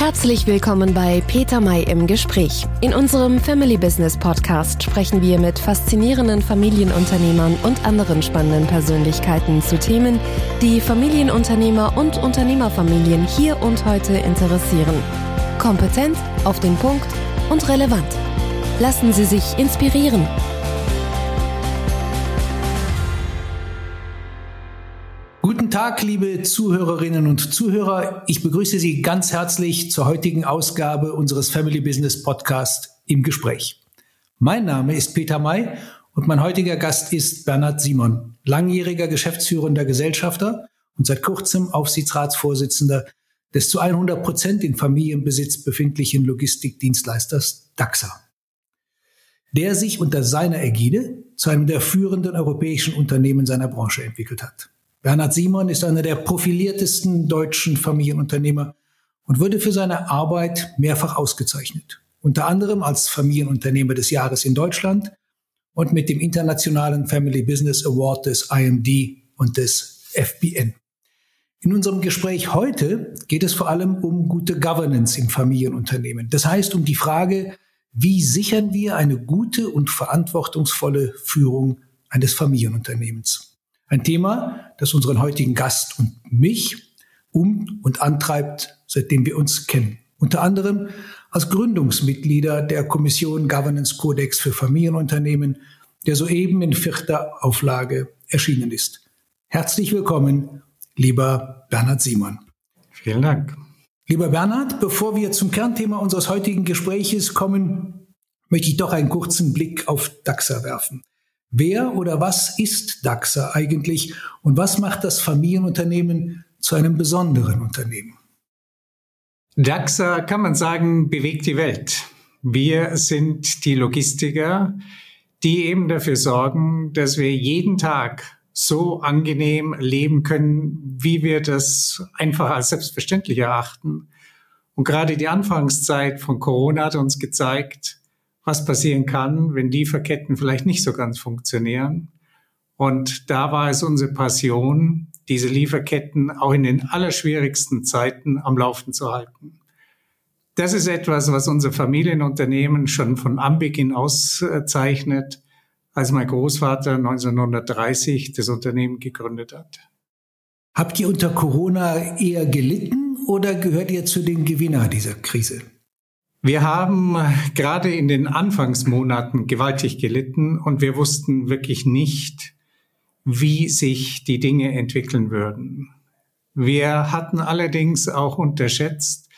Herzlich willkommen bei Peter May im Gespräch. In unserem Family Business Podcast sprechen wir mit faszinierenden Familienunternehmern und anderen spannenden Persönlichkeiten zu Themen, die Familienunternehmer und Unternehmerfamilien hier und heute interessieren. Kompetent, auf den Punkt und relevant. Lassen Sie sich inspirieren. Tag, liebe Zuhörerinnen und Zuhörer. Ich begrüße Sie ganz herzlich zur heutigen Ausgabe unseres Family Business Podcast im Gespräch. Mein Name ist Peter May und mein heutiger Gast ist Bernhard Simon, langjähriger geschäftsführender Gesellschafter und seit kurzem Aufsichtsratsvorsitzender des zu 100 Prozent in Familienbesitz befindlichen Logistikdienstleisters DAXA, der sich unter seiner Ägide zu einem der führenden europäischen Unternehmen seiner Branche entwickelt hat. Bernhard Simon ist einer der profiliertesten deutschen Familienunternehmer und wurde für seine Arbeit mehrfach ausgezeichnet. Unter anderem als Familienunternehmer des Jahres in Deutschland und mit dem Internationalen Family Business Award des IMD und des FBN. In unserem Gespräch heute geht es vor allem um gute Governance im Familienunternehmen. Das heißt um die Frage, wie sichern wir eine gute und verantwortungsvolle Führung eines Familienunternehmens? Ein Thema, das unseren heutigen Gast und mich um und antreibt, seitdem wir uns kennen. Unter anderem als Gründungsmitglieder der Kommission Governance Codex für Familienunternehmen, der soeben in vierter Auflage erschienen ist. Herzlich willkommen, lieber Bernhard Simon. Vielen Dank. Lieber Bernhard, bevor wir zum Kernthema unseres heutigen Gespräches kommen, möchte ich doch einen kurzen Blick auf DAXA werfen. Wer oder was ist DAXA eigentlich und was macht das Familienunternehmen zu einem besonderen Unternehmen? DAXA, kann man sagen, bewegt die Welt. Wir sind die Logistiker, die eben dafür sorgen, dass wir jeden Tag so angenehm leben können, wie wir das einfach als selbstverständlich erachten. Und gerade die Anfangszeit von Corona hat uns gezeigt, was passieren kann, wenn Lieferketten vielleicht nicht so ganz funktionieren. Und da war es unsere Passion, diese Lieferketten auch in den allerschwierigsten Zeiten am Laufen zu halten. Das ist etwas, was unser Familienunternehmen schon von Anbeginn auszeichnet, als mein Großvater 1930 das Unternehmen gegründet hat. Habt ihr unter Corona eher gelitten oder gehört ihr zu den Gewinner dieser Krise? Wir haben gerade in den Anfangsmonaten gewaltig gelitten und wir wussten wirklich nicht, wie sich die Dinge entwickeln würden. Wir hatten allerdings auch unterschätzt,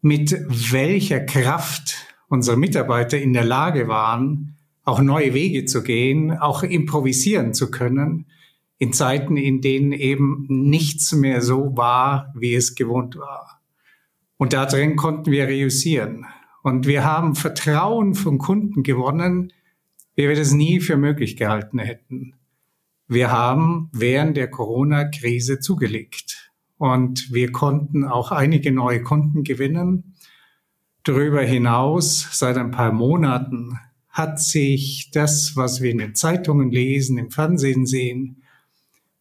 mit welcher Kraft unsere Mitarbeiter in der Lage waren, auch neue Wege zu gehen, auch improvisieren zu können, in Zeiten, in denen eben nichts mehr so war, wie es gewohnt war. Und da drin konnten wir reüssieren. Und wir haben Vertrauen von Kunden gewonnen, wie wir das nie für möglich gehalten hätten. Wir haben während der Corona-Krise zugelegt. Und wir konnten auch einige neue Kunden gewinnen. Darüber hinaus, seit ein paar Monaten, hat sich das, was wir in den Zeitungen lesen, im Fernsehen sehen,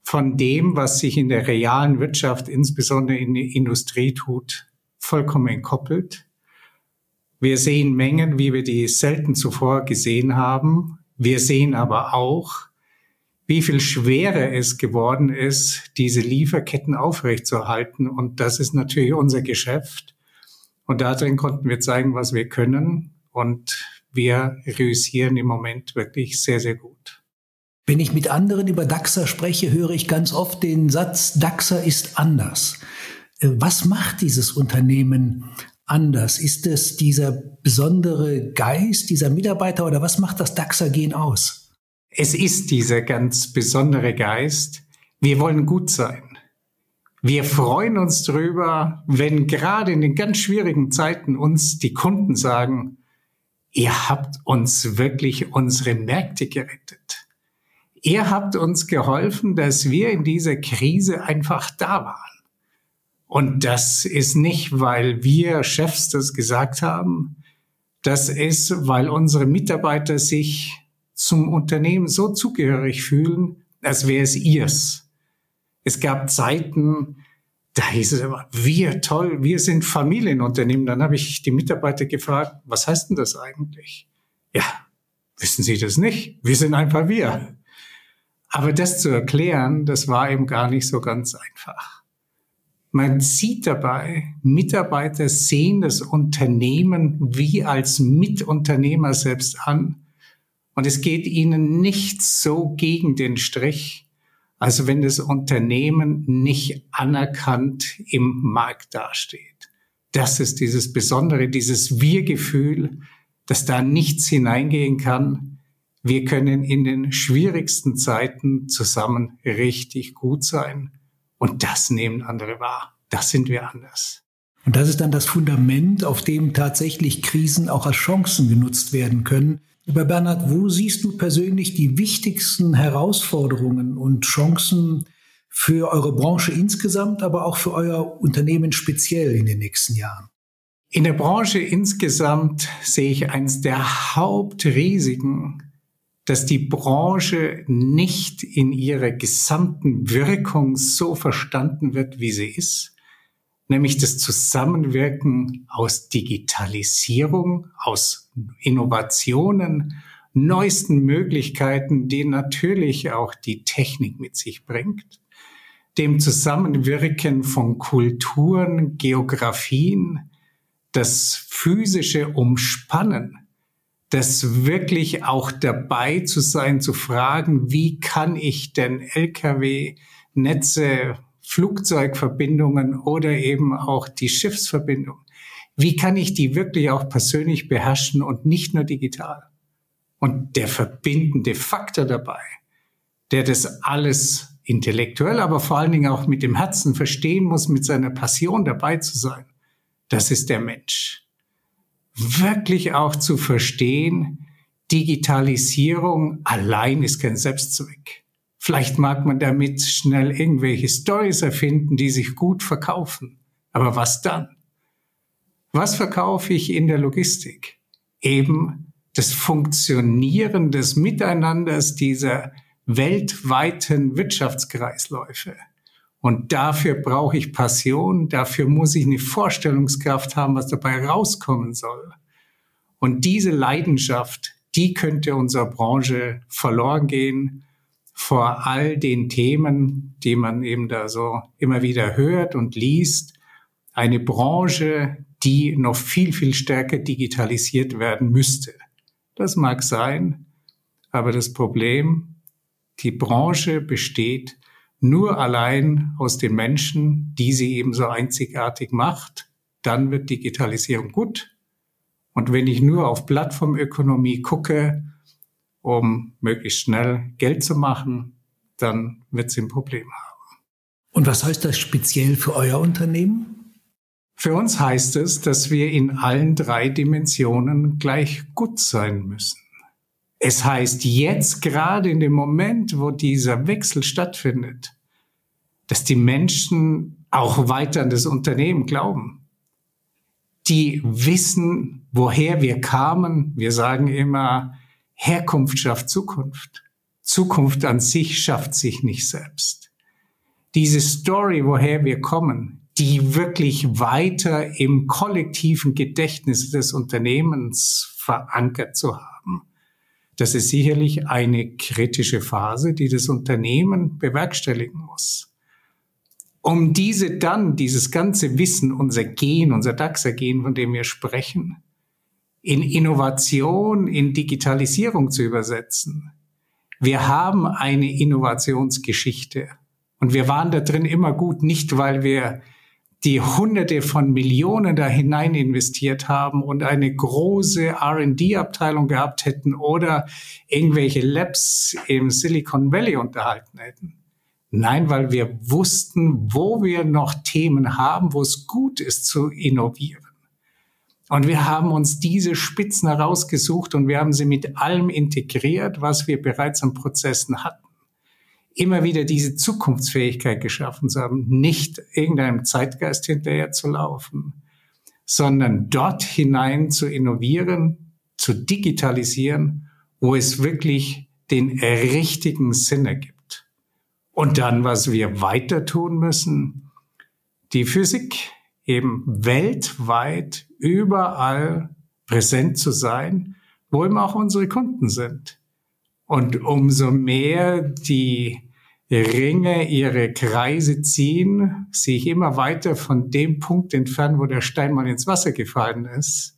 von dem, was sich in der realen Wirtschaft, insbesondere in der Industrie tut, vollkommen entkoppelt. Wir sehen Mengen, wie wir die selten zuvor gesehen haben. Wir sehen aber auch, wie viel schwerer es geworden ist, diese Lieferketten aufrechtzuerhalten. Und das ist natürlich unser Geschäft. Und darin konnten wir zeigen, was wir können. Und wir reüssieren im Moment wirklich sehr, sehr gut. Wenn ich mit anderen über DAXA spreche, höre ich ganz oft den Satz, DAXA ist anders. Was macht dieses Unternehmen anders? Ist es dieser besondere Geist dieser Mitarbeiter oder was macht das DAXA-Gen aus? Es ist dieser ganz besondere Geist. Wir wollen gut sein. Wir freuen uns darüber, wenn gerade in den ganz schwierigen Zeiten uns die Kunden sagen, ihr habt uns wirklich unsere Märkte gerettet. Ihr habt uns geholfen, dass wir in dieser Krise einfach da waren. Und das ist nicht, weil wir Chefs das gesagt haben. Das ist, weil unsere Mitarbeiter sich zum Unternehmen so zugehörig fühlen, als wäre es ihrs. Es gab Zeiten, da hieß es immer, wir toll, wir sind Familienunternehmen. Dann habe ich die Mitarbeiter gefragt, was heißt denn das eigentlich? Ja, wissen Sie das nicht? Wir sind einfach wir. Aber das zu erklären, das war eben gar nicht so ganz einfach. Man sieht dabei, Mitarbeiter sehen das Unternehmen wie als Mitunternehmer selbst an. Und es geht ihnen nicht so gegen den Strich, also wenn das Unternehmen nicht anerkannt im Markt dasteht. Das ist dieses Besondere, dieses Wir-Gefühl, dass da nichts hineingehen kann. Wir können in den schwierigsten Zeiten zusammen richtig gut sein. Und das nehmen andere wahr. Das sind wir anders. Und das ist dann das Fundament, auf dem tatsächlich Krisen auch als Chancen genutzt werden können. Lieber Bernhard, wo siehst du persönlich die wichtigsten Herausforderungen und Chancen für eure Branche insgesamt, aber auch für euer Unternehmen speziell in den nächsten Jahren? In der Branche insgesamt sehe ich eins der Hauptrisiken, dass die Branche nicht in ihrer gesamten Wirkung so verstanden wird, wie sie ist, nämlich das Zusammenwirken aus Digitalisierung, aus Innovationen, neuesten Möglichkeiten, die natürlich auch die Technik mit sich bringt, dem Zusammenwirken von Kulturen, Geografien, das physische Umspannen, das wirklich auch dabei zu sein, zu fragen, wie kann ich denn Lkw, Netze, Flugzeugverbindungen oder eben auch die Schiffsverbindung, wie kann ich die wirklich auch persönlich beherrschen und nicht nur digital? Und der verbindende Faktor dabei, der das alles intellektuell, aber vor allen Dingen auch mit dem Herzen verstehen muss, mit seiner Passion dabei zu sein, das ist der Mensch. Wirklich auch zu verstehen, Digitalisierung allein ist kein Selbstzweck. Vielleicht mag man damit schnell irgendwelche Stories erfinden, die sich gut verkaufen. Aber was dann? Was verkaufe ich in der Logistik? Eben das Funktionieren des Miteinanders dieser weltweiten Wirtschaftskreisläufe. Und dafür brauche ich Passion, dafür muss ich eine Vorstellungskraft haben, was dabei rauskommen soll. Und diese Leidenschaft, die könnte unserer Branche verloren gehen vor all den Themen, die man eben da so immer wieder hört und liest. Eine Branche, die noch viel, viel stärker digitalisiert werden müsste. Das mag sein, aber das Problem, die Branche besteht nur allein aus den Menschen, die sie eben so einzigartig macht, dann wird Digitalisierung gut. Und wenn ich nur auf Plattformökonomie gucke, um möglichst schnell Geld zu machen, dann wird sie ein Problem haben. Und was heißt das speziell für euer Unternehmen? Für uns heißt es, dass wir in allen drei Dimensionen gleich gut sein müssen. Es heißt jetzt gerade in dem Moment, wo dieser Wechsel stattfindet, dass die Menschen auch weiter an das Unternehmen glauben. Die wissen, woher wir kamen. Wir sagen immer, Herkunft schafft Zukunft. Zukunft an sich schafft sich nicht selbst. Diese Story, woher wir kommen, die wirklich weiter im kollektiven Gedächtnis des Unternehmens verankert zu haben das ist sicherlich eine kritische Phase, die das Unternehmen bewerkstelligen muss. Um diese dann, dieses ganze Wissen, unser Gen, unser DAXer-Gen, von dem wir sprechen, in Innovation, in Digitalisierung zu übersetzen. Wir haben eine Innovationsgeschichte und wir waren da drin immer gut, nicht weil wir die Hunderte von Millionen da hinein investiert haben und eine große R&D-Abteilung gehabt hätten oder irgendwelche Labs im Silicon Valley unterhalten hätten. Nein, weil wir wussten, wo wir noch Themen haben, wo es gut ist zu innovieren. Und wir haben uns diese Spitzen herausgesucht und wir haben sie mit allem integriert, was wir bereits an Prozessen hatten immer wieder diese Zukunftsfähigkeit geschaffen zu haben, nicht irgendeinem Zeitgeist hinterher zu laufen, sondern dort hinein zu innovieren, zu digitalisieren, wo es wirklich den richtigen Sinn ergibt. Und dann, was wir weiter tun müssen, die Physik eben weltweit überall präsent zu sein, wo eben auch unsere Kunden sind. Und umso mehr die Ringe ihre Kreise ziehen, sich immer weiter von dem Punkt entfernen, wo der Stein mal ins Wasser gefallen ist,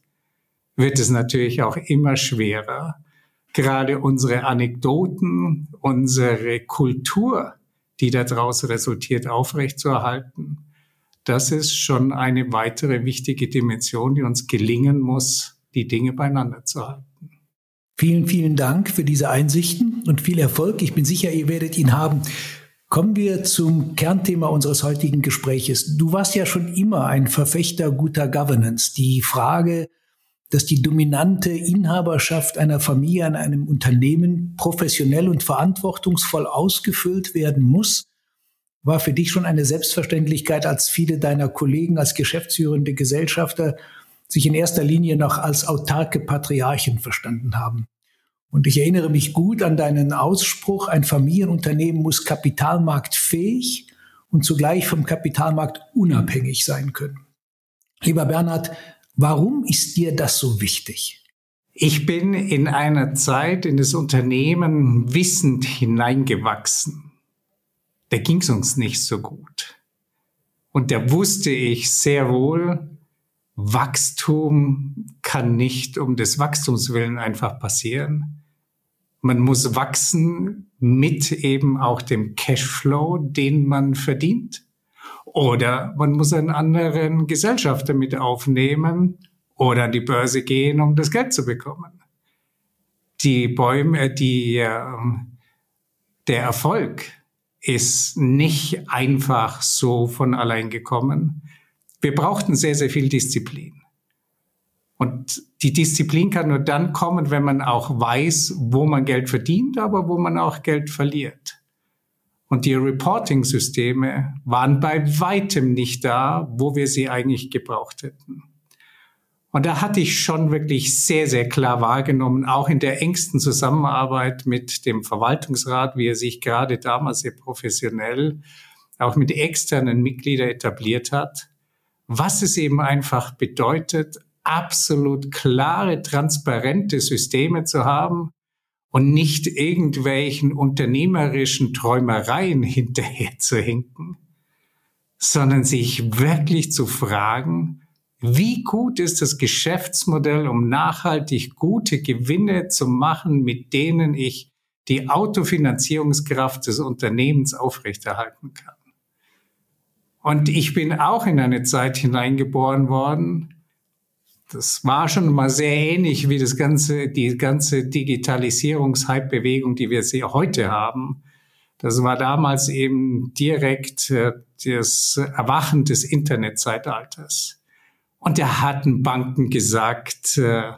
wird es natürlich auch immer schwerer, gerade unsere Anekdoten, unsere Kultur, die daraus resultiert, aufrechtzuerhalten. Das ist schon eine weitere wichtige Dimension, die uns gelingen muss, die Dinge beieinander zu halten. Vielen, vielen Dank für diese Einsichten und viel Erfolg. Ich bin sicher, ihr werdet ihn haben. Kommen wir zum Kernthema unseres heutigen Gespräches. Du warst ja schon immer ein Verfechter guter Governance. Die Frage, dass die dominante Inhaberschaft einer Familie an einem Unternehmen professionell und verantwortungsvoll ausgefüllt werden muss, war für dich schon eine Selbstverständlichkeit, als viele deiner Kollegen als geschäftsführende Gesellschafter sich in erster Linie noch als autarke Patriarchen verstanden haben. Und ich erinnere mich gut an deinen Ausspruch, ein Familienunternehmen muss kapitalmarktfähig und zugleich vom Kapitalmarkt unabhängig sein können. Lieber Bernhard, Warum ist dir das so wichtig? Ich bin in einer Zeit in das Unternehmen wissend hineingewachsen. Da ging es uns nicht so gut. Und da wusste ich sehr wohl, Wachstum kann nicht um des Wachstums willen einfach passieren. Man muss wachsen mit eben auch dem Cashflow, den man verdient. Oder man muss einen anderen Gesellschafter mit aufnehmen oder an die Börse gehen, um das Geld zu bekommen. Die Bäume, die, ähm, der Erfolg ist nicht einfach so von allein gekommen. Wir brauchten sehr, sehr viel Disziplin. Und die Disziplin kann nur dann kommen, wenn man auch weiß, wo man Geld verdient, aber wo man auch Geld verliert. Und die Reporting-Systeme waren bei weitem nicht da, wo wir sie eigentlich gebraucht hätten. Und da hatte ich schon wirklich sehr, sehr klar wahrgenommen, auch in der engsten Zusammenarbeit mit dem Verwaltungsrat, wie er sich gerade damals sehr professionell auch mit externen Mitgliedern etabliert hat, was es eben einfach bedeutet, absolut klare, transparente Systeme zu haben, und nicht irgendwelchen unternehmerischen Träumereien hinterher zu hinken, sondern sich wirklich zu fragen, wie gut ist das Geschäftsmodell, um nachhaltig gute Gewinne zu machen, mit denen ich die Autofinanzierungskraft des Unternehmens aufrechterhalten kann. Und ich bin auch in eine Zeit hineingeboren worden, das war schon mal sehr ähnlich wie das ganze, die ganze Digitalisierungshype-Bewegung, die wir sie heute haben. Das war damals eben direkt äh, das Erwachen des Internetzeitalters. Und da hatten Banken gesagt, äh,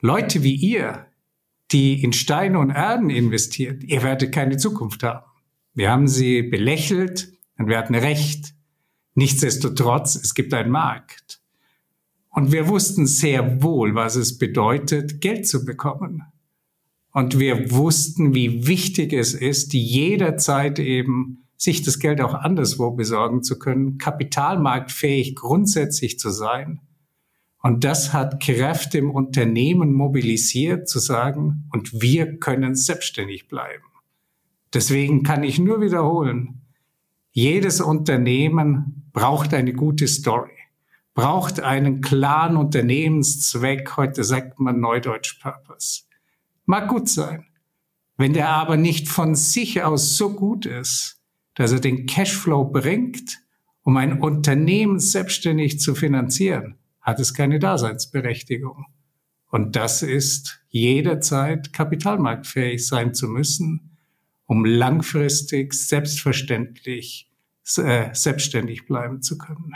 Leute wie ihr, die in Steine und Erden investiert, ihr werdet keine Zukunft haben. Wir haben sie belächelt und wir hatten recht. Nichtsdestotrotz, es gibt einen Markt. Und wir wussten sehr wohl, was es bedeutet, Geld zu bekommen. Und wir wussten, wie wichtig es ist, jederzeit eben sich das Geld auch anderswo besorgen zu können, kapitalmarktfähig grundsätzlich zu sein. Und das hat Kräfte im Unternehmen mobilisiert, zu sagen, und wir können selbstständig bleiben. Deswegen kann ich nur wiederholen, jedes Unternehmen braucht eine gute Story braucht einen klaren Unternehmenszweck. Heute sagt man Neudeutsch Purpose. Mag gut sein. Wenn der aber nicht von sich aus so gut ist, dass er den Cashflow bringt, um ein Unternehmen selbstständig zu finanzieren, hat es keine Daseinsberechtigung. Und das ist jederzeit kapitalmarktfähig sein zu müssen, um langfristig selbstverständlich äh, selbstständig bleiben zu können.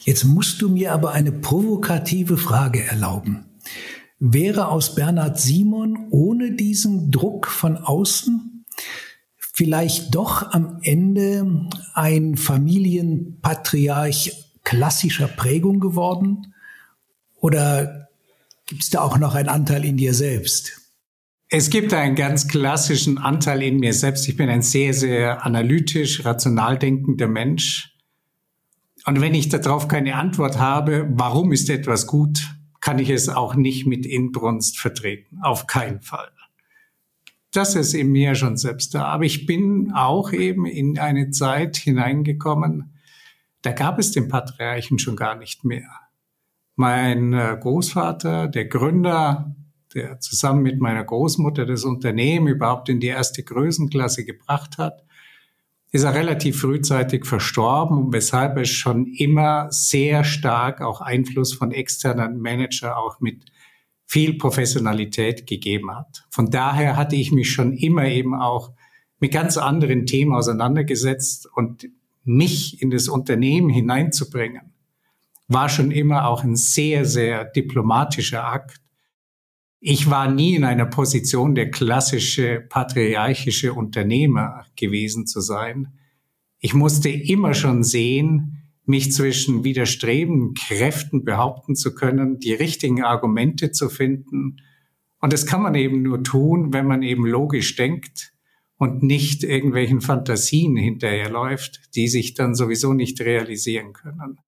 Jetzt musst du mir aber eine provokative Frage erlauben. Wäre aus Bernhard Simon ohne diesen Druck von außen vielleicht doch am Ende ein Familienpatriarch klassischer Prägung geworden? Oder gibt es da auch noch einen Anteil in dir selbst? Es gibt einen ganz klassischen Anteil in mir selbst. Ich bin ein sehr, sehr analytisch, rational denkender Mensch. Und wenn ich darauf keine Antwort habe, warum ist etwas gut, kann ich es auch nicht mit Inbrunst vertreten. Auf keinen Fall. Das ist in mir schon selbst da. Aber ich bin auch eben in eine Zeit hineingekommen, da gab es den Patriarchen schon gar nicht mehr. Mein äh, Großvater, der Gründer, der zusammen mit meiner Großmutter das Unternehmen überhaupt in die erste Größenklasse gebracht hat, ist er relativ frühzeitig verstorben, weshalb es schon immer sehr stark auch Einfluss von externen Manager auch mit viel Professionalität gegeben hat. Von daher hatte ich mich schon immer eben auch mit ganz anderen Themen auseinandergesetzt und mich in das Unternehmen hineinzubringen, war schon immer auch ein sehr, sehr diplomatischer Akt. Ich war nie in einer Position, der klassische patriarchische Unternehmer gewesen zu sein. Ich musste immer schon sehen, mich zwischen widerstrebenden Kräften behaupten zu können, die richtigen Argumente zu finden. Und das kann man eben nur tun, wenn man eben logisch denkt und nicht irgendwelchen Fantasien hinterherläuft, die sich dann sowieso nicht realisieren können.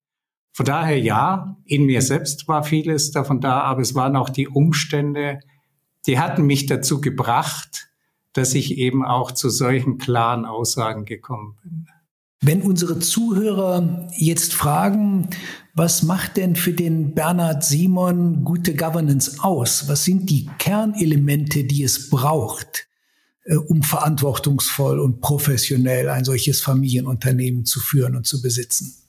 Von daher ja, in mir selbst war vieles davon da, aber es waren auch die Umstände, die hatten mich dazu gebracht, dass ich eben auch zu solchen klaren Aussagen gekommen bin. Wenn unsere Zuhörer jetzt fragen, was macht denn für den Bernhard Simon gute Governance aus? Was sind die Kernelemente, die es braucht, äh, um verantwortungsvoll und professionell ein solches Familienunternehmen zu führen und zu besitzen?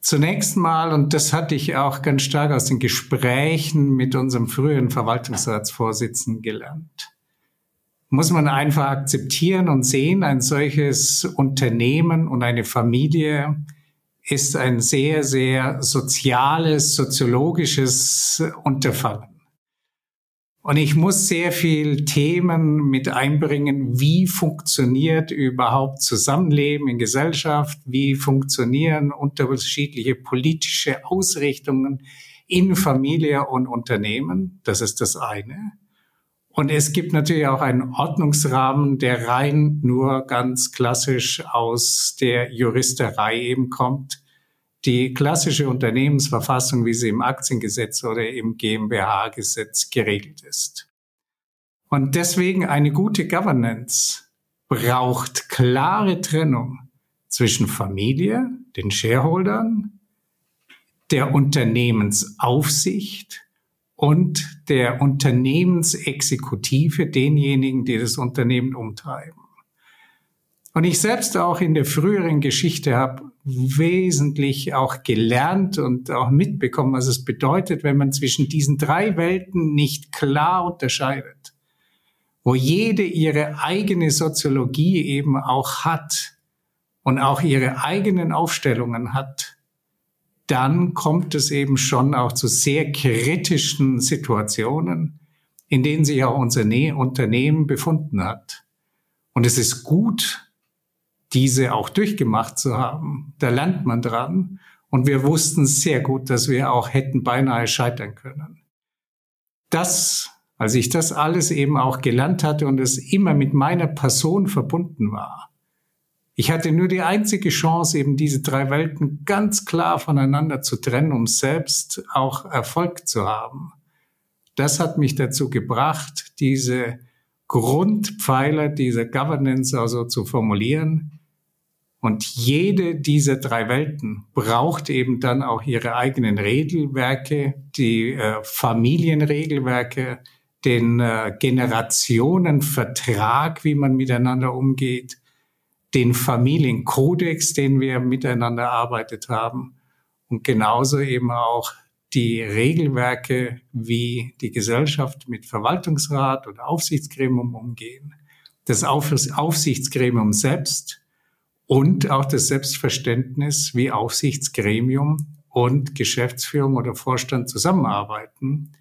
Zunächst mal, und das hatte ich auch ganz stark aus den Gesprächen mit unserem früheren Verwaltungsratsvorsitzenden gelernt, muss man einfach akzeptieren und sehen, ein solches Unternehmen und eine Familie ist ein sehr, sehr soziales, soziologisches Unterfangen. Und ich muss sehr viel Themen mit einbringen. Wie funktioniert überhaupt Zusammenleben in Gesellschaft? Wie funktionieren unterschiedliche politische Ausrichtungen in Familie und Unternehmen? Das ist das eine. Und es gibt natürlich auch einen Ordnungsrahmen, der rein nur ganz klassisch aus der Juristerei eben kommt die klassische Unternehmensverfassung, wie sie im Aktiengesetz oder im GmbH-Gesetz geregelt ist. Und deswegen eine gute Governance braucht klare Trennung zwischen Familie, den Shareholdern, der Unternehmensaufsicht und der Unternehmensexekutive, denjenigen, die das Unternehmen umtreiben. Und ich selbst auch in der früheren Geschichte habe wesentlich auch gelernt und auch mitbekommen, was es bedeutet, wenn man zwischen diesen drei Welten nicht klar unterscheidet, wo jede ihre eigene Soziologie eben auch hat und auch ihre eigenen Aufstellungen hat, dann kommt es eben schon auch zu sehr kritischen Situationen, in denen sich auch unser Unternehmen befunden hat. Und es ist gut, diese auch durchgemacht zu haben. Da lernt man dran. Und wir wussten sehr gut, dass wir auch hätten beinahe scheitern können. Das, als ich das alles eben auch gelernt hatte und es immer mit meiner Person verbunden war, ich hatte nur die einzige Chance, eben diese drei Welten ganz klar voneinander zu trennen, um selbst auch Erfolg zu haben. Das hat mich dazu gebracht, diese Grundpfeiler dieser Governance also zu formulieren, und jede dieser drei Welten braucht eben dann auch ihre eigenen Regelwerke, die äh, Familienregelwerke, den äh, Generationenvertrag, wie man miteinander umgeht, den Familienkodex, den wir miteinander erarbeitet haben und genauso eben auch die Regelwerke, wie die Gesellschaft mit Verwaltungsrat und Aufsichtsgremium umgehen. Das Aufsichtsgremium selbst und auch das Selbstverständnis, wie Aufsichtsgremium und Geschäftsführung oder Vorstand zusammenarbeiten.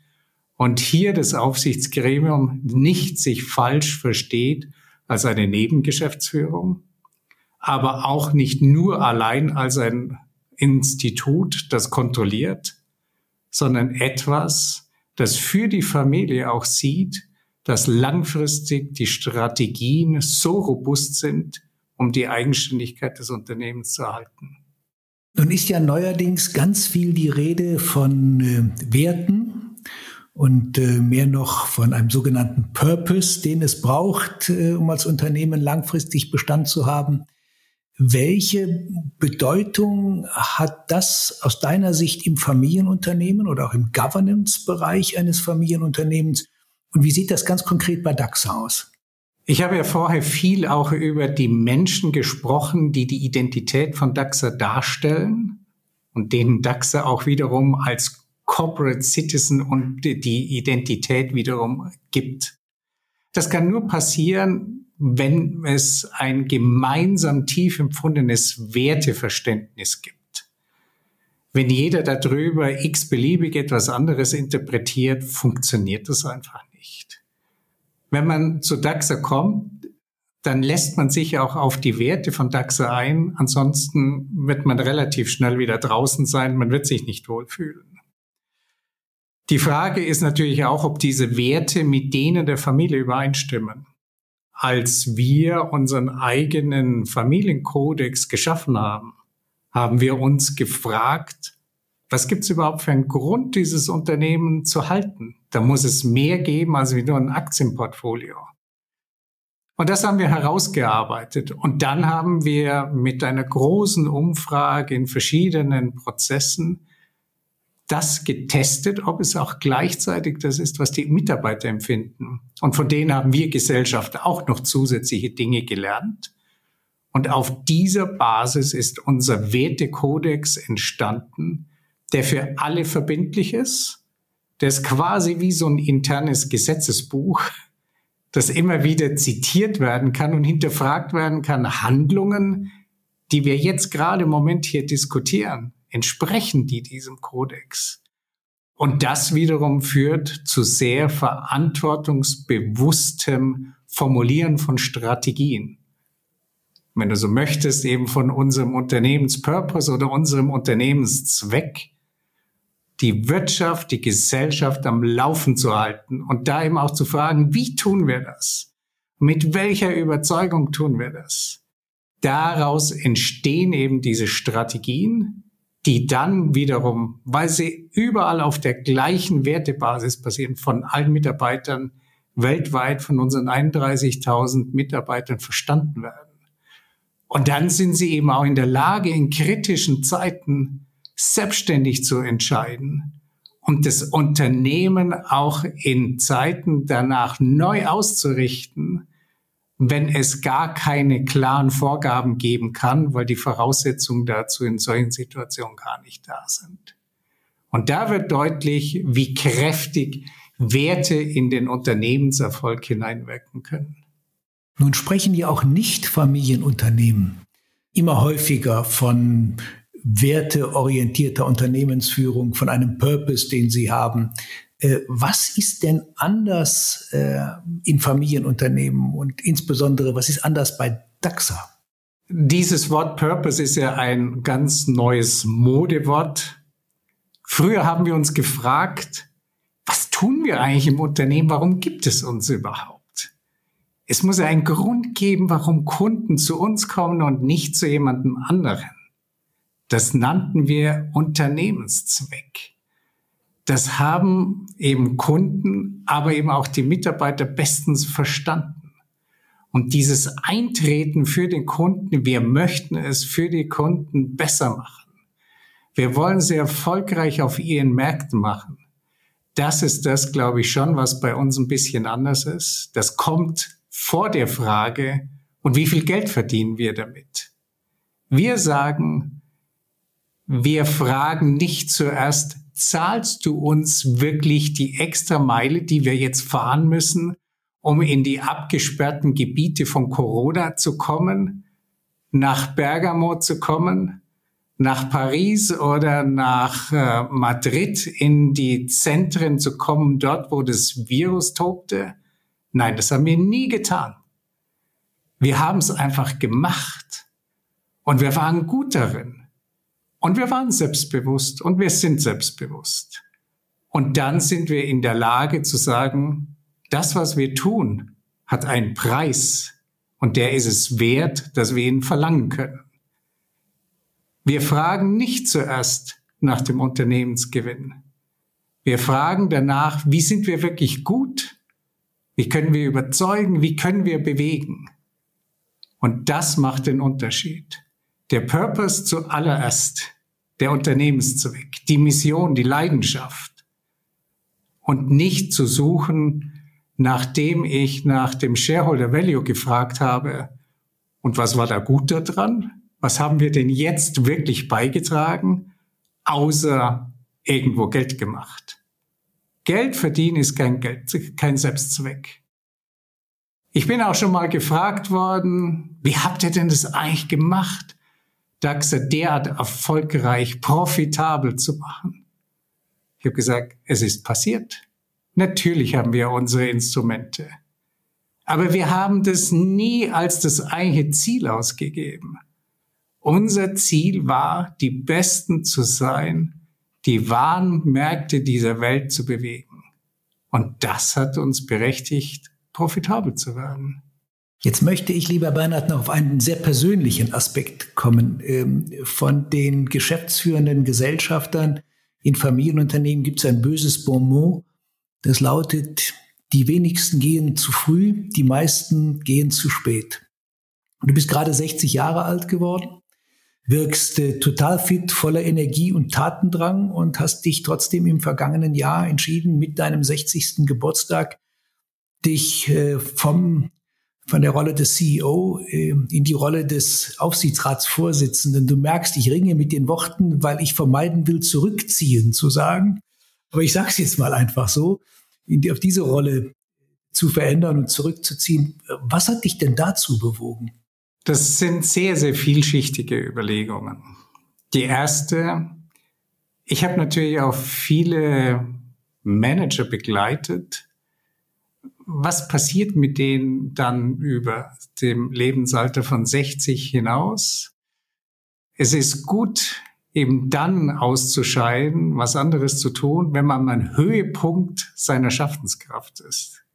Und hier das Aufsichtsgremium nicht sich falsch versteht als eine Nebengeschäftsführung, aber auch nicht nur allein als ein Institut, das kontrolliert, sondern etwas, das für die Familie auch sieht, dass langfristig die Strategien so robust sind, um die Eigenständigkeit des Unternehmens zu erhalten. Nun ist ja neuerdings ganz viel die Rede von äh, Werten und äh, mehr noch von einem sogenannten Purpose, den es braucht, äh, um als Unternehmen langfristig Bestand zu haben. Welche Bedeutung hat das aus deiner Sicht im Familienunternehmen oder auch im Governance-Bereich eines Familienunternehmens? Und wie sieht das ganz konkret bei DAX aus? Ich habe ja vorher viel auch über die Menschen gesprochen, die die Identität von DAXer darstellen und denen DAXer auch wiederum als Corporate Citizen und die Identität wiederum gibt. Das kann nur passieren, wenn es ein gemeinsam tief empfundenes Werteverständnis gibt. Wenn jeder darüber x-beliebig etwas anderes interpretiert, funktioniert das einfach wenn man zu DAXA kommt, dann lässt man sich auch auf die Werte von DAXA ein. Ansonsten wird man relativ schnell wieder draußen sein. Man wird sich nicht wohlfühlen. Die Frage ist natürlich auch, ob diese Werte mit denen der Familie übereinstimmen. Als wir unseren eigenen Familienkodex geschaffen haben, haben wir uns gefragt, was gibt es überhaupt für einen Grund, dieses Unternehmen zu halten? Da muss es mehr geben als wie nur ein Aktienportfolio. Und das haben wir herausgearbeitet. Und dann haben wir mit einer großen Umfrage in verschiedenen Prozessen das getestet, ob es auch gleichzeitig das ist, was die Mitarbeiter empfinden. Und von denen haben wir Gesellschaft auch noch zusätzliche Dinge gelernt. Und auf dieser Basis ist unser Wertekodex entstanden, der für alle verbindlich ist. Der ist quasi wie so ein internes Gesetzesbuch, das immer wieder zitiert werden kann und hinterfragt werden kann. Handlungen, die wir jetzt gerade im Moment hier diskutieren, entsprechen die diesem Kodex. Und das wiederum führt zu sehr verantwortungsbewusstem Formulieren von Strategien. Wenn du so möchtest, eben von unserem Unternehmenspurpose oder unserem Unternehmenszweck, die Wirtschaft, die Gesellschaft am Laufen zu halten und da eben auch zu fragen, wie tun wir das? Mit welcher Überzeugung tun wir das? Daraus entstehen eben diese Strategien, die dann wiederum, weil sie überall auf der gleichen Wertebasis basieren, von allen Mitarbeitern weltweit, von unseren 31.000 Mitarbeitern verstanden werden. Und dann sind sie eben auch in der Lage, in kritischen Zeiten selbstständig zu entscheiden und das Unternehmen auch in Zeiten danach neu auszurichten, wenn es gar keine klaren Vorgaben geben kann, weil die Voraussetzungen dazu in solchen Situationen gar nicht da sind. Und da wird deutlich, wie kräftig Werte in den Unternehmenserfolg hineinwirken können. Nun sprechen ja auch Nicht-Familienunternehmen immer häufiger von werteorientierter Unternehmensführung, von einem Purpose, den sie haben. Äh, was ist denn anders äh, in Familienunternehmen und insbesondere was ist anders bei DAXA? Dieses Wort Purpose ist ja ein ganz neues Modewort. Früher haben wir uns gefragt, was tun wir eigentlich im Unternehmen? Warum gibt es uns überhaupt? Es muss ja einen Grund geben, warum Kunden zu uns kommen und nicht zu jemandem anderen. Das nannten wir Unternehmenszweck. Das haben eben Kunden, aber eben auch die Mitarbeiter bestens verstanden. Und dieses Eintreten für den Kunden, wir möchten es für die Kunden besser machen. Wir wollen sie erfolgreich auf ihren Märkten machen. Das ist das, glaube ich, schon, was bei uns ein bisschen anders ist. Das kommt vor der Frage, und wie viel Geld verdienen wir damit? Wir sagen, wir fragen nicht zuerst, zahlst du uns wirklich die extra Meile, die wir jetzt fahren müssen, um in die abgesperrten Gebiete von Corona zu kommen, nach Bergamo zu kommen, nach Paris oder nach äh, Madrid in die Zentren zu kommen, dort wo das Virus tobte? Nein, das haben wir nie getan. Wir haben es einfach gemacht und wir waren gut darin. Und wir waren selbstbewusst und wir sind selbstbewusst. Und dann sind wir in der Lage zu sagen, das, was wir tun, hat einen Preis und der ist es wert, dass wir ihn verlangen können. Wir fragen nicht zuerst nach dem Unternehmensgewinn. Wir fragen danach, wie sind wir wirklich gut? Wie können wir überzeugen? Wie können wir bewegen? Und das macht den Unterschied. Der Purpose zuallererst, der Unternehmenszweck, die Mission, die Leidenschaft. Und nicht zu suchen, nachdem ich nach dem Shareholder Value gefragt habe, und was war da gut daran? Was haben wir denn jetzt wirklich beigetragen, außer irgendwo Geld gemacht? Geld verdienen ist kein Geld, kein Selbstzweck. Ich bin auch schon mal gefragt worden, wie habt ihr denn das eigentlich gemacht, DAXer derart erfolgreich, profitabel zu machen? Ich habe gesagt, es ist passiert. Natürlich haben wir unsere Instrumente. Aber wir haben das nie als das eigentliche Ziel ausgegeben. Unser Ziel war, die Besten zu sein, die wahren Märkte dieser Welt zu bewegen. Und das hat uns berechtigt, profitabel zu werden. Jetzt möchte ich, lieber Bernhard, noch auf einen sehr persönlichen Aspekt kommen. Ähm, von den geschäftsführenden Gesellschaftern in Familienunternehmen gibt es ein böses Bonmot, das lautet, die wenigsten gehen zu früh, die meisten gehen zu spät. Du bist gerade 60 Jahre alt geworden, wirkst äh, total fit, voller Energie und Tatendrang und hast dich trotzdem im vergangenen Jahr entschieden, mit deinem 60. Geburtstag dich äh, vom von der Rolle des CEO äh, in die Rolle des Aufsichtsratsvorsitzenden. Du merkst, ich ringe mit den Worten, weil ich vermeiden will, zurückziehen zu sagen. Aber ich sage es jetzt mal einfach so, die, auf diese Rolle zu verändern und zurückzuziehen. Was hat dich denn dazu bewogen? Das sind sehr, sehr vielschichtige Überlegungen. Die erste, ich habe natürlich auch viele Manager begleitet. Was passiert mit denen dann über dem Lebensalter von 60 hinaus? Es ist gut, eben dann auszuscheiden, was anderes zu tun, wenn man am Höhepunkt seiner Schaffenskraft ist.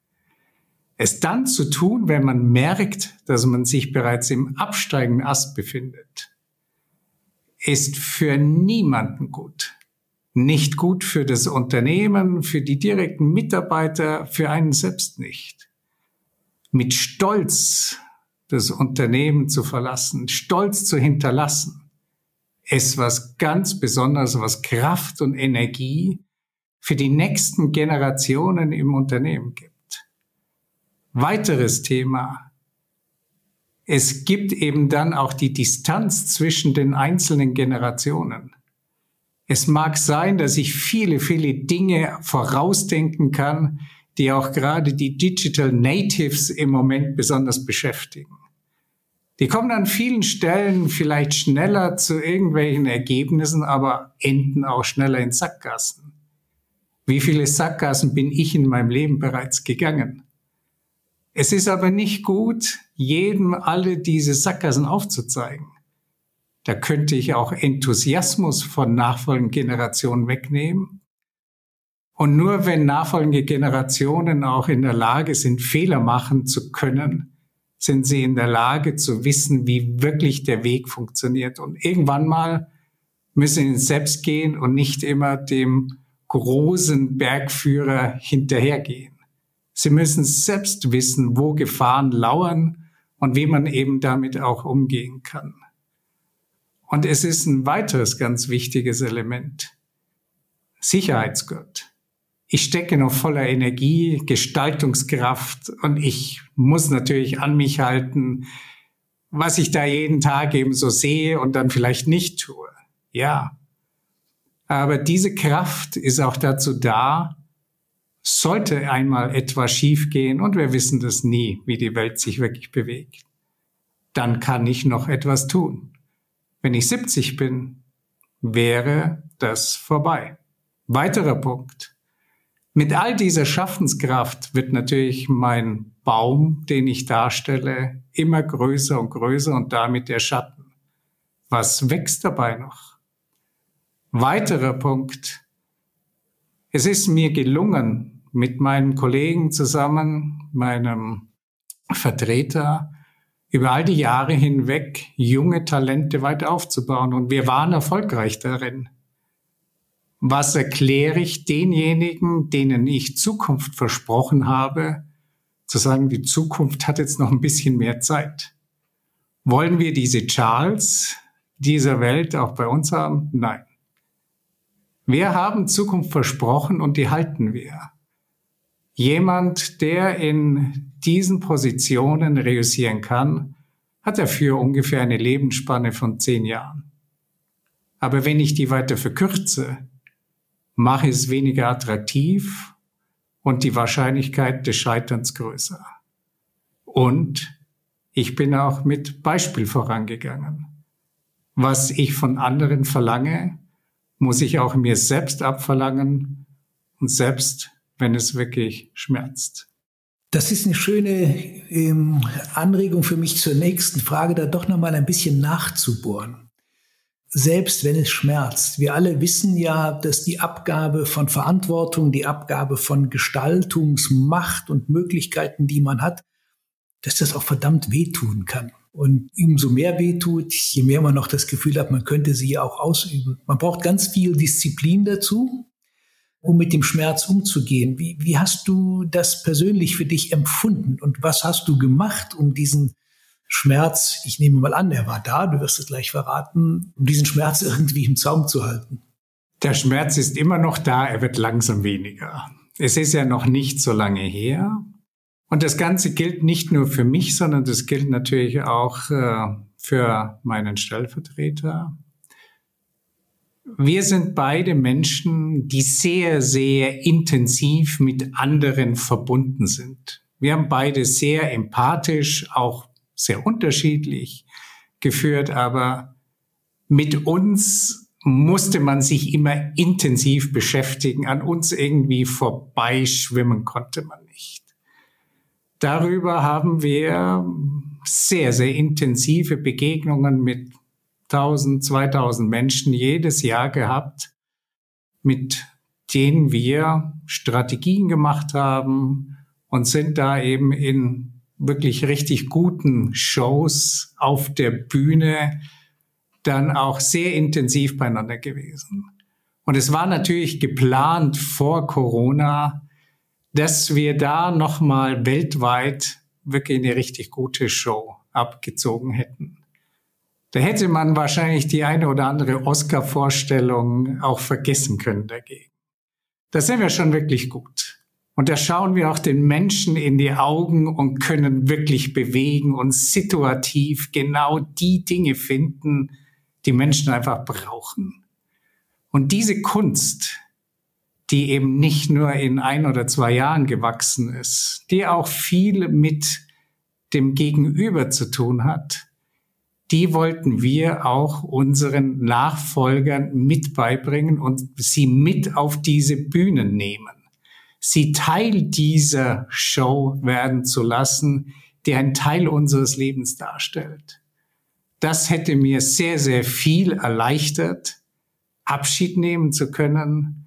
Es dann zu tun, wenn man merkt, dass man sich bereits im absteigenden Ast befindet, ist für niemanden gut. Nicht gut für das Unternehmen, für die direkten Mitarbeiter, für einen selbst nicht. Mit Stolz das Unternehmen zu verlassen, Stolz zu hinterlassen, ist was ganz Besonderes, was Kraft und Energie für die nächsten Generationen im Unternehmen gibt. Weiteres Thema. Es gibt eben dann auch die Distanz zwischen den einzelnen Generationen. Es mag sein, dass ich viele, viele Dinge vorausdenken kann, die auch gerade die Digital Natives im Moment besonders beschäftigen. Die kommen an vielen Stellen vielleicht schneller zu irgendwelchen Ergebnissen, aber enden auch schneller in Sackgassen. Wie viele Sackgassen bin ich in meinem Leben bereits gegangen? Es ist aber nicht gut, jedem alle diese Sackgassen aufzuzeigen. Da könnte ich auch Enthusiasmus von nachfolgenden Generationen wegnehmen. Und nur wenn nachfolgende Generationen auch in der Lage sind, Fehler machen zu können, sind sie in der Lage zu wissen, wie wirklich der Weg funktioniert. Und irgendwann mal müssen sie selbst gehen und nicht immer dem großen Bergführer hinterhergehen. Sie müssen selbst wissen, wo Gefahren lauern und wie man eben damit auch umgehen kann. Und es ist ein weiteres ganz wichtiges Element. Sicherheitsgurt ich stecke noch voller Energie, Gestaltungskraft und ich muss natürlich an mich halten, was ich da jeden Tag eben so sehe und dann vielleicht nicht tue. Ja. Aber diese Kraft ist auch dazu da, sollte einmal etwas schiefgehen und wir wissen das nie, wie die Welt sich wirklich bewegt, dann kann ich noch etwas tun. Wenn ich 70 bin, wäre das vorbei. Weiterer Punkt. Mit all dieser Schaffenskraft wird natürlich mein Baum, den ich darstelle, immer größer und größer und damit der Schatten. Was wächst dabei noch? Weiterer Punkt. Es ist mir gelungen, mit meinem Kollegen zusammen, meinem Vertreter, über all die Jahre hinweg junge Talente weiter aufzubauen. Und wir waren erfolgreich darin. Was erkläre ich denjenigen, denen ich Zukunft versprochen habe, zu sagen, die Zukunft hat jetzt noch ein bisschen mehr Zeit? Wollen wir diese Charles dieser Welt auch bei uns haben? Nein. Wir haben Zukunft versprochen und die halten wir. Jemand, der in diesen Positionen reüssieren kann, hat dafür ungefähr eine Lebensspanne von zehn Jahren. Aber wenn ich die weiter verkürze, mache ich es weniger attraktiv und die Wahrscheinlichkeit des Scheiterns größer. Und ich bin auch mit Beispiel vorangegangen. Was ich von anderen verlange, muss ich auch mir selbst abverlangen und selbst, wenn es wirklich schmerzt. Das ist eine schöne ähm, Anregung für mich zur nächsten Frage, da doch noch mal ein bisschen nachzubohren. Selbst wenn es schmerzt. Wir alle wissen ja, dass die Abgabe von Verantwortung, die Abgabe von Gestaltungsmacht und Möglichkeiten, die man hat, dass das auch verdammt wehtun kann. Und umso mehr wehtut, je mehr man noch das Gefühl hat, man könnte sie auch ausüben. Man braucht ganz viel Disziplin dazu, um mit dem Schmerz umzugehen. Wie, wie hast du das persönlich für dich empfunden und was hast du gemacht, um diesen Schmerz, ich nehme mal an, er war da, du wirst es gleich verraten, um diesen Schmerz irgendwie im Zaum zu halten? Der Schmerz ist immer noch da, er wird langsam weniger. Es ist ja noch nicht so lange her. Und das Ganze gilt nicht nur für mich, sondern das gilt natürlich auch äh, für meinen Stellvertreter. Wir sind beide Menschen, die sehr, sehr intensiv mit anderen verbunden sind. Wir haben beide sehr empathisch, auch sehr unterschiedlich geführt, aber mit uns musste man sich immer intensiv beschäftigen. An uns irgendwie vorbeischwimmen konnte man nicht. Darüber haben wir sehr, sehr intensive Begegnungen mit 1000, 2000 Menschen jedes Jahr gehabt, mit denen wir Strategien gemacht haben und sind da eben in wirklich richtig guten Shows auf der Bühne dann auch sehr intensiv beieinander gewesen. Und es war natürlich geplant vor Corona, dass wir da nochmal weltweit wirklich eine richtig gute Show abgezogen hätten. Da hätte man wahrscheinlich die eine oder andere Oscar-Vorstellung auch vergessen können dagegen. Da sind wir schon wirklich gut. Und da schauen wir auch den Menschen in die Augen und können wirklich bewegen und situativ genau die Dinge finden, die Menschen einfach brauchen. Und diese Kunst, die eben nicht nur in ein oder zwei Jahren gewachsen ist, die auch viel mit dem Gegenüber zu tun hat, die wollten wir auch unseren Nachfolgern mit beibringen und sie mit auf diese Bühnen nehmen. Sie Teil dieser Show werden zu lassen, die ein Teil unseres Lebens darstellt. Das hätte mir sehr, sehr viel erleichtert, Abschied nehmen zu können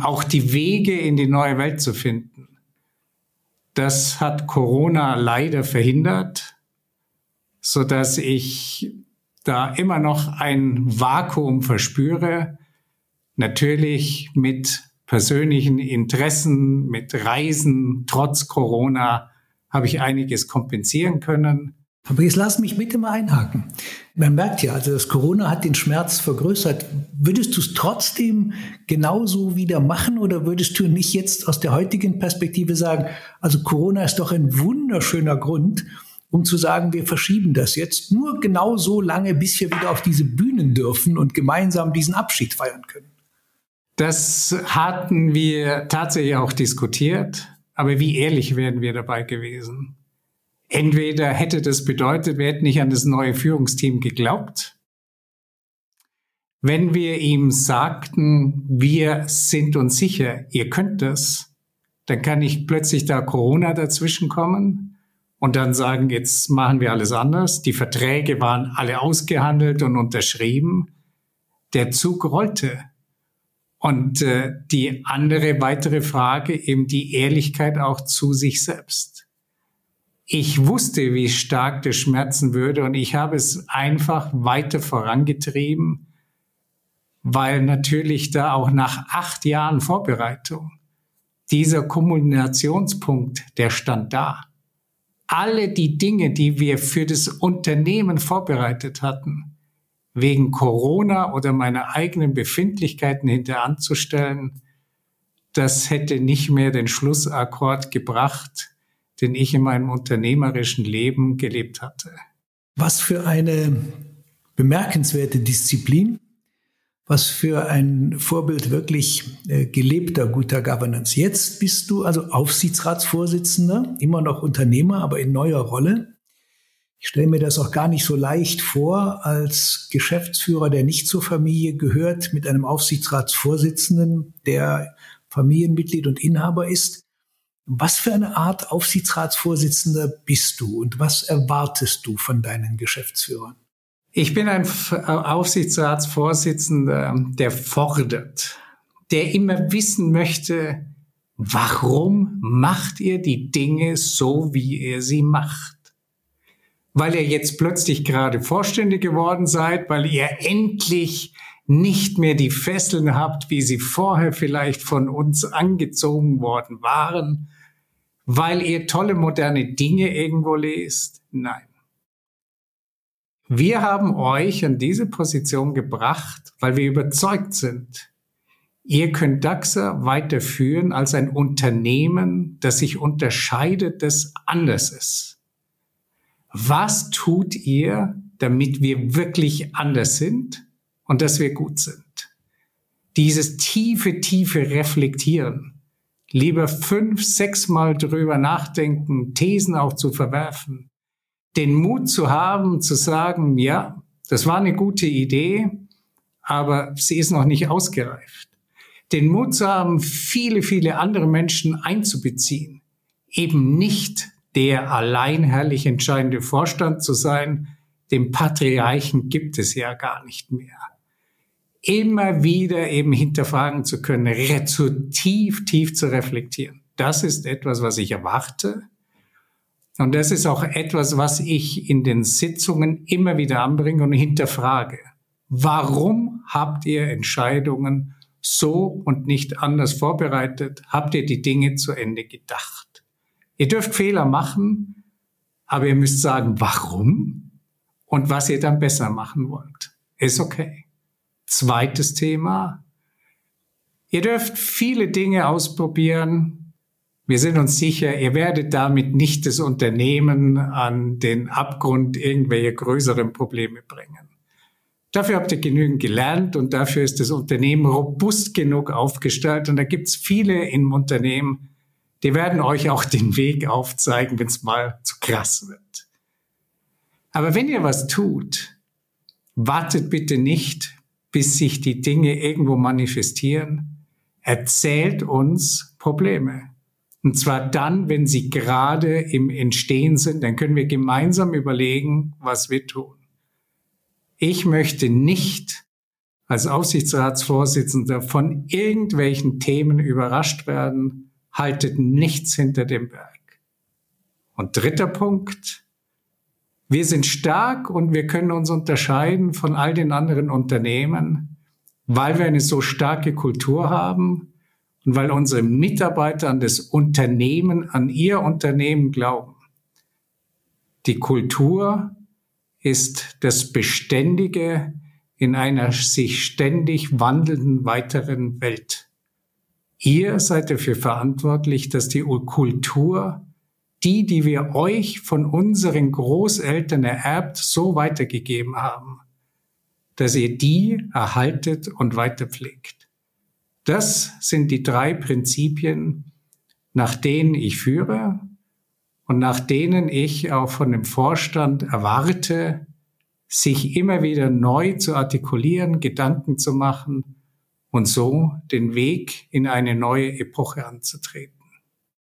auch die Wege in die neue Welt zu finden. Das hat Corona leider verhindert, so dass ich da immer noch ein Vakuum verspüre. Natürlich mit persönlichen Interessen, mit Reisen, trotz Corona habe ich einiges kompensieren können. Aber jetzt lass mich bitte mal einhaken. Man merkt ja, also das Corona hat den Schmerz vergrößert. Würdest du es trotzdem genauso wieder machen oder würdest du nicht jetzt aus der heutigen Perspektive sagen, also Corona ist doch ein wunderschöner Grund, um zu sagen, wir verschieben das jetzt nur genau so lange, bis wir wieder auf diese Bühnen dürfen und gemeinsam diesen Abschied feiern können? Das hatten wir tatsächlich auch diskutiert. Aber wie ehrlich wären wir dabei gewesen? Entweder hätte das bedeutet, wir hätten nicht an das neue Führungsteam geglaubt. Wenn wir ihm sagten, wir sind uns sicher, ihr könnt das, dann kann nicht plötzlich da Corona dazwischen kommen und dann sagen, jetzt machen wir alles anders. Die Verträge waren alle ausgehandelt und unterschrieben. Der Zug rollte. Und äh, die andere weitere Frage, eben die Ehrlichkeit auch zu sich selbst ich wusste, wie stark das schmerzen würde und ich habe es einfach weiter vorangetrieben, weil natürlich da auch nach acht Jahren Vorbereitung dieser Kumulationspunkt, der stand da. Alle die Dinge, die wir für das Unternehmen vorbereitet hatten, wegen Corona oder meiner eigenen Befindlichkeiten hinteranzustellen, das hätte nicht mehr den Schlussakkord gebracht, den ich in meinem unternehmerischen Leben gelebt hatte. Was für eine bemerkenswerte Disziplin, was für ein Vorbild wirklich äh, gelebter guter Governance. Jetzt bist du also Aufsichtsratsvorsitzender, immer noch Unternehmer, aber in neuer Rolle. Ich stelle mir das auch gar nicht so leicht vor, als Geschäftsführer, der nicht zur Familie gehört, mit einem Aufsichtsratsvorsitzenden, der Familienmitglied und Inhaber ist. Was für eine Art Aufsichtsratsvorsitzender bist du und was erwartest du von deinen Geschäftsführern? Ich bin ein Aufsichtsratsvorsitzender, der fordert, der immer wissen möchte, warum macht ihr die Dinge so, wie ihr sie macht? Weil ihr jetzt plötzlich gerade Vorstände geworden seid, weil ihr endlich nicht mehr die Fesseln habt, wie sie vorher vielleicht von uns angezogen worden waren, weil ihr tolle moderne Dinge irgendwo lest? Nein. Wir haben euch an diese Position gebracht, weil wir überzeugt sind, ihr könnt DAXA weiterführen als ein Unternehmen, das sich unterscheidet, das anders ist. Was tut ihr, damit wir wirklich anders sind und dass wir gut sind? Dieses tiefe, tiefe Reflektieren lieber fünf, sechs Mal drüber nachdenken, Thesen auch zu verwerfen, den Mut zu haben, zu sagen, ja, das war eine gute Idee, aber sie ist noch nicht ausgereift. Den Mut zu haben, viele, viele andere Menschen einzubeziehen, eben nicht der allein herrlich entscheidende Vorstand zu sein, dem Patriarchen gibt es ja gar nicht mehr immer wieder eben hinterfragen zu können, zu tief, tief zu reflektieren. Das ist etwas, was ich erwarte. Und das ist auch etwas, was ich in den Sitzungen immer wieder anbringe und hinterfrage. Warum habt ihr Entscheidungen so und nicht anders vorbereitet? Habt ihr die Dinge zu Ende gedacht? Ihr dürft Fehler machen, aber ihr müsst sagen, warum und was ihr dann besser machen wollt. Ist okay. Zweites Thema. Ihr dürft viele Dinge ausprobieren. Wir sind uns sicher, ihr werdet damit nicht das Unternehmen an den Abgrund irgendwelche größeren Probleme bringen. Dafür habt ihr genügend gelernt und dafür ist das Unternehmen robust genug aufgestellt. Und da gibt's viele im Unternehmen, die werden euch auch den Weg aufzeigen, wenn es mal zu krass wird. Aber wenn ihr was tut, wartet bitte nicht, bis sich die Dinge irgendwo manifestieren, erzählt uns Probleme. Und zwar dann, wenn sie gerade im Entstehen sind, dann können wir gemeinsam überlegen, was wir tun. Ich möchte nicht als Aufsichtsratsvorsitzender von irgendwelchen Themen überrascht werden, haltet nichts hinter dem Berg. Und dritter Punkt, wir sind stark und wir können uns unterscheiden von all den anderen Unternehmen, weil wir eine so starke Kultur haben und weil unsere Mitarbeiter an das Unternehmen, an ihr Unternehmen glauben. Die Kultur ist das Beständige in einer sich ständig wandelnden weiteren Welt. Ihr seid dafür verantwortlich, dass die Kultur die, die wir euch von unseren Großeltern ererbt, so weitergegeben haben, dass ihr die erhaltet und weiterpflegt. Das sind die drei Prinzipien, nach denen ich führe und nach denen ich auch von dem Vorstand erwarte, sich immer wieder neu zu artikulieren, Gedanken zu machen und so den Weg in eine neue Epoche anzutreten.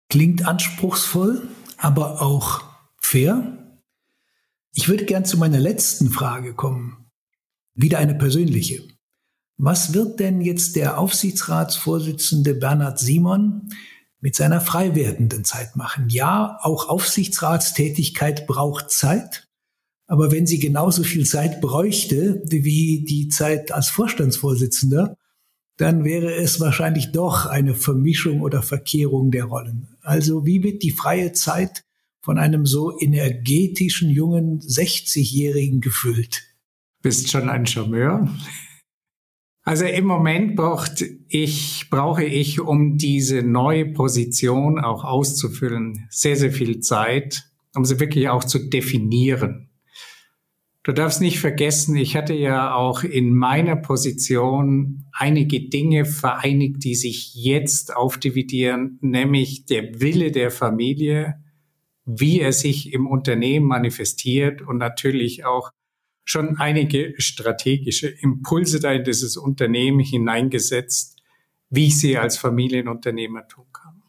Klingt anspruchsvoll, aber auch fair. Ich würde gern zu meiner letzten Frage kommen. Wieder eine persönliche. Was wird denn jetzt der Aufsichtsratsvorsitzende Bernhard Simon mit seiner frei werdenden Zeit machen. Ja, auch Aufsichtsratstätigkeit braucht Zeit. Aber wenn sie genauso viel Zeit bräuchte wie die Zeit als Vorstandsvorsitzender, dann wäre es wahrscheinlich doch eine Vermischung oder Verkehrung der Rollen. Also wie wird die freie Zeit von einem so energetischen jungen 60-Jährigen gefüllt? Bist schon ein Charmeur. Also im Moment braucht ich, brauche ich, um diese neue Position auch auszufüllen, sehr, sehr viel Zeit, um sie wirklich auch zu definieren. Du darfst nicht vergessen, ich hatte ja auch in meiner Position einige Dinge vereinigt, die sich jetzt aufdividieren, nämlich der Wille der Familie, wie er sich im Unternehmen manifestiert und natürlich auch schon einige strategische Impulse da in dieses Unternehmen hineingesetzt, wie ich sie als Familienunternehmer tun kann.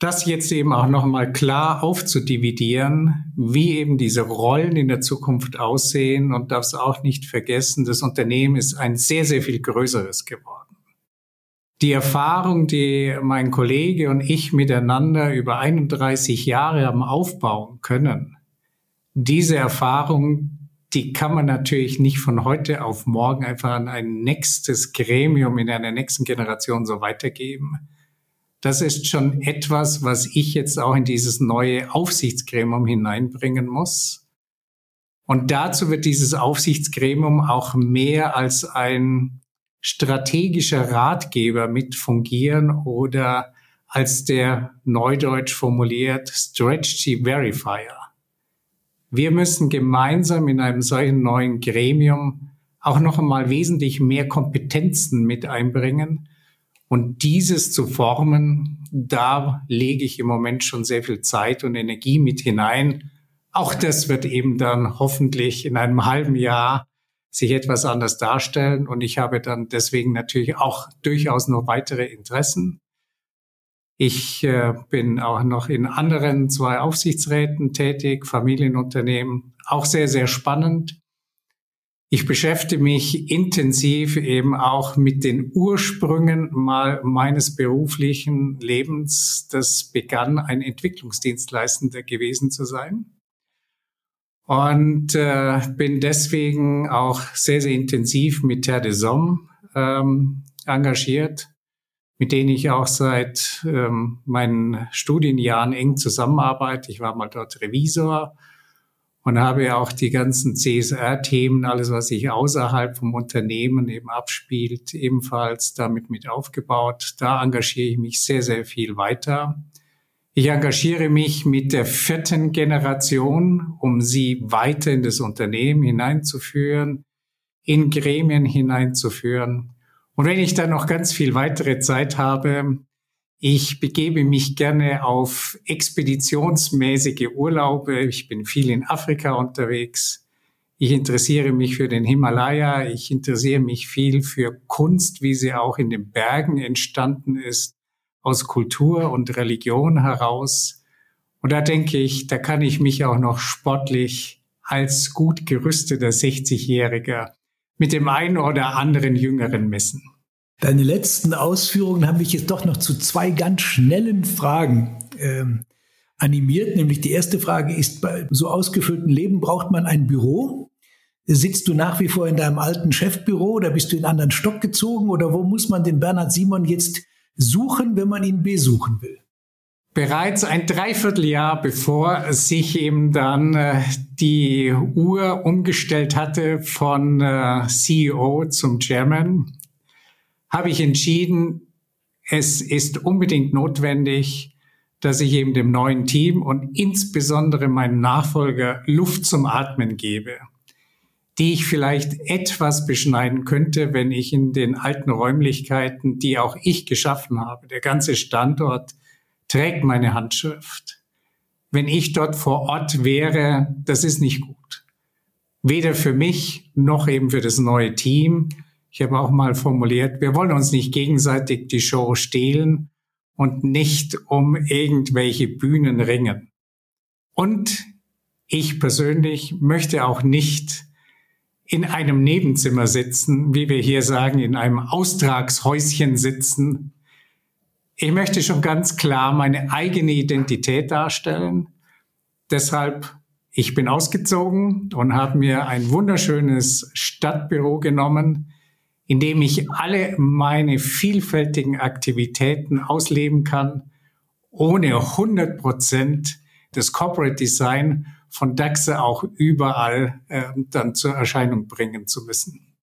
Das jetzt eben auch nochmal klar aufzudividieren, wie eben diese Rollen in der Zukunft aussehen und darfst auch nicht vergessen, das Unternehmen ist ein sehr, sehr viel größeres geworden. Die Erfahrung, die mein Kollege und ich miteinander über 31 Jahre haben aufbauen können, diese Erfahrung, die kann man natürlich nicht von heute auf morgen einfach an ein nächstes Gremium in einer nächsten Generation so weitergeben. Das ist schon etwas, was ich jetzt auch in dieses neue Aufsichtsgremium hineinbringen muss. Und dazu wird dieses Aufsichtsgremium auch mehr als ein strategischer Ratgeber mit fungieren oder als der neudeutsch formuliert Strategy Verifier. Wir müssen gemeinsam in einem solchen neuen Gremium auch noch einmal wesentlich mehr Kompetenzen mit einbringen. Und dieses zu formen, da lege ich im Moment schon sehr viel Zeit und Energie mit hinein. Auch das wird eben dann hoffentlich in einem halben Jahr sich etwas anders darstellen. Und ich habe dann deswegen natürlich auch durchaus noch weitere Interessen. Ich äh, bin auch noch in anderen zwei Aufsichtsräten tätig, Familienunternehmen, auch sehr, sehr spannend. Ich beschäftige mich intensiv eben auch mit den Ursprüngen mal meines beruflichen Lebens. Das begann ein Entwicklungsdienstleistender gewesen zu sein. Und äh, bin deswegen auch sehr, sehr intensiv mit Terre de Somme ähm, engagiert mit denen ich auch seit ähm, meinen Studienjahren eng zusammenarbeite. Ich war mal dort Revisor und habe auch die ganzen CSR-Themen, alles was sich außerhalb vom Unternehmen eben abspielt, ebenfalls damit mit aufgebaut. Da engagiere ich mich sehr, sehr viel weiter. Ich engagiere mich mit der vierten Generation, um sie weiter in das Unternehmen hineinzuführen, in Gremien hineinzuführen. Und wenn ich dann noch ganz viel weitere Zeit habe, ich begebe mich gerne auf expeditionsmäßige Urlaube. Ich bin viel in Afrika unterwegs. Ich interessiere mich für den Himalaya. Ich interessiere mich viel für Kunst, wie sie auch in den Bergen entstanden ist, aus Kultur und Religion heraus. Und da denke ich, da kann ich mich auch noch sportlich als gut gerüsteter 60-Jähriger mit dem einen oder anderen Jüngeren messen. Deine letzten Ausführungen haben mich jetzt doch noch zu zwei ganz schnellen Fragen ähm, animiert. Nämlich die erste Frage ist, bei so ausgefüllten Leben braucht man ein Büro? Sitzt du nach wie vor in deinem alten Chefbüro oder bist du in einen anderen Stock gezogen oder wo muss man den Bernhard Simon jetzt suchen, wenn man ihn besuchen will? Bereits ein Dreivierteljahr bevor sich eben dann äh, die Uhr umgestellt hatte von äh, CEO zum Chairman, habe ich entschieden, es ist unbedingt notwendig, dass ich eben dem neuen Team und insbesondere meinem Nachfolger Luft zum Atmen gebe, die ich vielleicht etwas beschneiden könnte, wenn ich in den alten Räumlichkeiten, die auch ich geschaffen habe, der ganze Standort trägt meine Handschrift. Wenn ich dort vor Ort wäre, das ist nicht gut. Weder für mich noch eben für das neue Team. Ich habe auch mal formuliert, wir wollen uns nicht gegenseitig die Show stehlen und nicht um irgendwelche Bühnen ringen. Und ich persönlich möchte auch nicht in einem Nebenzimmer sitzen, wie wir hier sagen, in einem Austragshäuschen sitzen, ich möchte schon ganz klar meine eigene Identität darstellen. Deshalb, ich bin ausgezogen und habe mir ein wunderschönes Stadtbüro genommen, in dem ich alle meine vielfältigen Aktivitäten ausleben kann, ohne 100 Prozent das Corporate Design von DAXE auch überall äh, dann zur Erscheinung bringen zu müssen.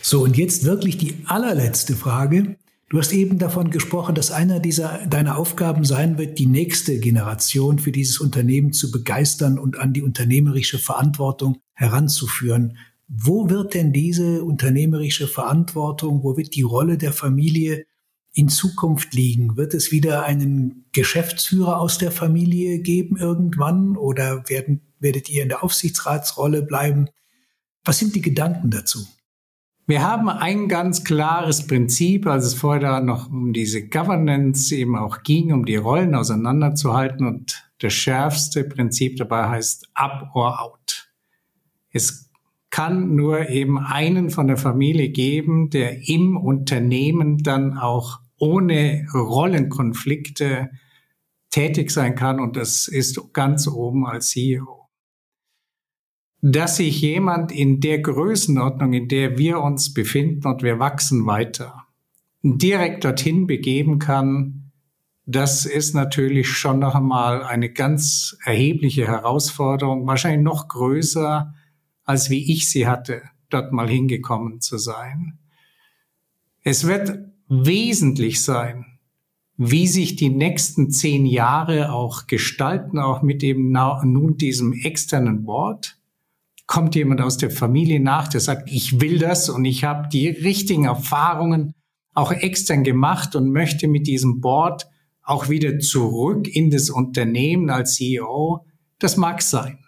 So, und jetzt wirklich die allerletzte Frage. Du hast eben davon gesprochen, dass einer dieser deiner Aufgaben sein wird, die nächste Generation für dieses Unternehmen zu begeistern und an die unternehmerische Verantwortung heranzuführen. Wo wird denn diese unternehmerische Verantwortung, wo wird die Rolle der Familie in Zukunft liegen? Wird es wieder einen Geschäftsführer aus der Familie geben irgendwann oder werden, werdet ihr in der Aufsichtsratsrolle bleiben? Was sind die Gedanken dazu? Wir haben ein ganz klares Prinzip, als es vorher noch um diese Governance eben auch ging, um die Rollen auseinanderzuhalten. Und das schärfste Prinzip dabei heißt up or out. Es kann nur eben einen von der Familie geben, der im Unternehmen dann auch ohne Rollenkonflikte tätig sein kann. Und das ist ganz oben als CEO dass sich jemand in der Größenordnung, in der wir uns befinden und wir wachsen weiter, direkt dorthin begeben kann, das ist natürlich schon noch einmal eine ganz erhebliche Herausforderung, wahrscheinlich noch größer, als wie ich sie hatte, dort mal hingekommen zu sein. Es wird wesentlich sein, wie sich die nächsten zehn Jahre auch gestalten, auch mit eben nun diesem externen Board kommt jemand aus der Familie nach, der sagt, ich will das und ich habe die richtigen Erfahrungen auch extern gemacht und möchte mit diesem Board auch wieder zurück in das Unternehmen als CEO. Das mag sein.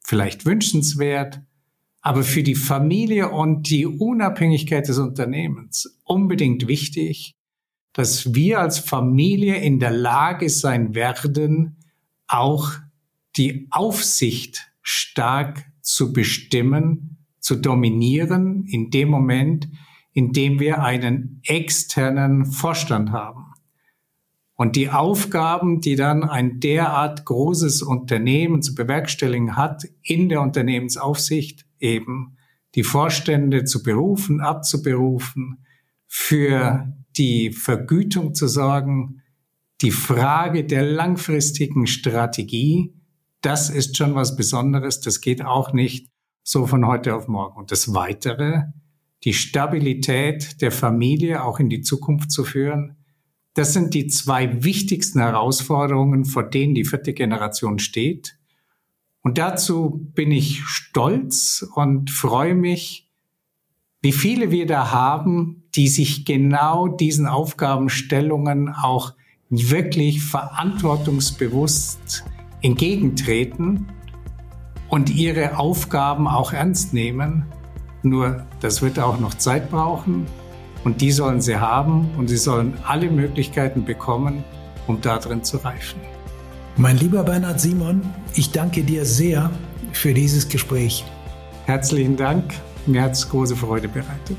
Vielleicht wünschenswert, aber für die Familie und die Unabhängigkeit des Unternehmens unbedingt wichtig, dass wir als Familie in der Lage sein werden, auch die Aufsicht stark zu bestimmen, zu dominieren in dem Moment, in dem wir einen externen Vorstand haben. Und die Aufgaben, die dann ein derart großes Unternehmen zu bewerkstelligen hat, in der Unternehmensaufsicht eben die Vorstände zu berufen, abzuberufen, für die Vergütung zu sorgen, die Frage der langfristigen Strategie, das ist schon was Besonderes. Das geht auch nicht so von heute auf morgen. Und das Weitere, die Stabilität der Familie auch in die Zukunft zu führen, das sind die zwei wichtigsten Herausforderungen, vor denen die vierte Generation steht. Und dazu bin ich stolz und freue mich, wie viele wir da haben, die sich genau diesen Aufgabenstellungen auch wirklich verantwortungsbewusst entgegentreten und ihre Aufgaben auch ernst nehmen. Nur das wird auch noch Zeit brauchen und die sollen sie haben und sie sollen alle Möglichkeiten bekommen, um darin zu reifen. Mein lieber Bernhard Simon, ich danke dir sehr für dieses Gespräch. Herzlichen Dank, mir hat es große Freude bereitet.